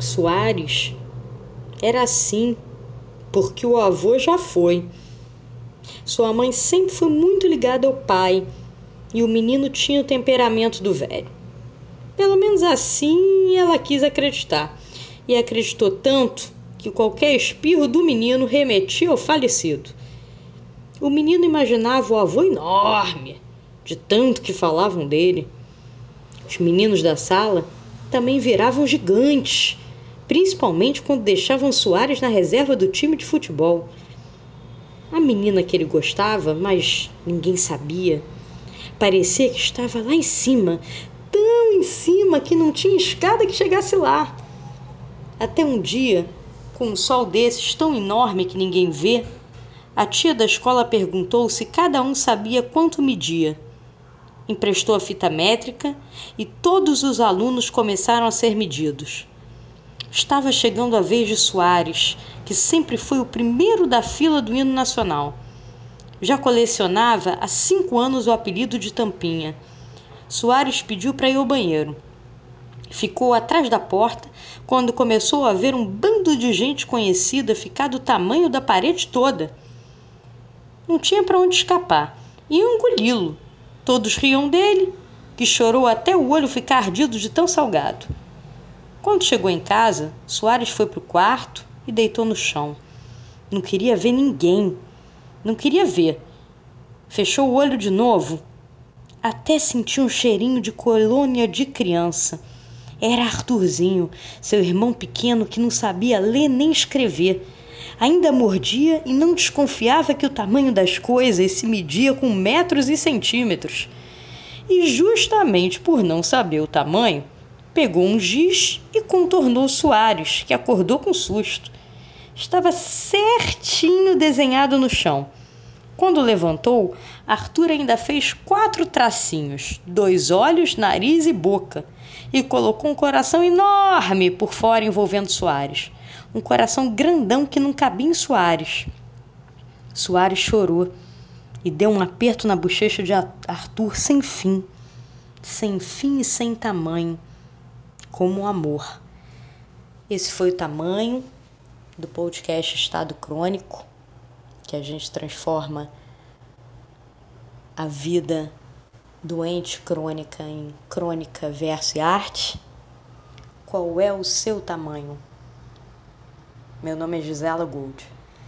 Soares era assim, porque o avô já foi. Sua mãe sempre foi muito ligada ao pai e o menino tinha o temperamento do velho. Pelo menos assim ela quis acreditar. E acreditou tanto que qualquer espirro do menino remetia ao falecido. O menino imaginava o avô enorme, de tanto que falavam dele. Os meninos da sala também viravam gigantes, principalmente quando deixavam Soares na reserva do time de futebol. A menina que ele gostava, mas ninguém sabia, parecia que estava lá em cima, tão em cima que não tinha escada que chegasse lá. Até um dia, com um sol desses tão enorme que ninguém vê, a tia da escola perguntou se cada um sabia quanto media. Emprestou a fita métrica e todos os alunos começaram a ser medidos. Estava chegando a vez de Soares, que sempre foi o primeiro da fila do hino nacional. Já colecionava há cinco anos o apelido de Tampinha. Soares pediu para ir ao banheiro. Ficou atrás da porta quando começou a ver um bando de gente conhecida ficar do tamanho da parede toda. Não tinha para onde escapar. Iam engoli-lo. Todos riam dele, que chorou até o olho ficar ardido de tão salgado. Quando chegou em casa, Soares foi para o quarto e deitou no chão. Não queria ver ninguém. Não queria ver. Fechou o olho de novo. Até sentiu um cheirinho de colônia de criança. Era Arthurzinho, seu irmão pequeno que não sabia ler nem escrever ainda mordia e não desconfiava que o tamanho das coisas se media com metros e centímetros. E justamente por não saber o tamanho, pegou um giz e contornou Soares, que acordou com susto. Estava certinho desenhado no chão. Quando levantou, Arthur ainda fez quatro tracinhos: dois olhos, nariz e boca, e colocou um coração enorme por fora envolvendo Soares um coração grandão que não cabia em Soares. Soares chorou e deu um aperto na bochecha de Arthur sem fim, sem fim e sem tamanho, como o amor. Esse foi o tamanho do podcast Estado Crônico, que a gente transforma a vida doente crônica em crônica verso e arte. Qual é o seu tamanho? Meu nome é Gisela Gold.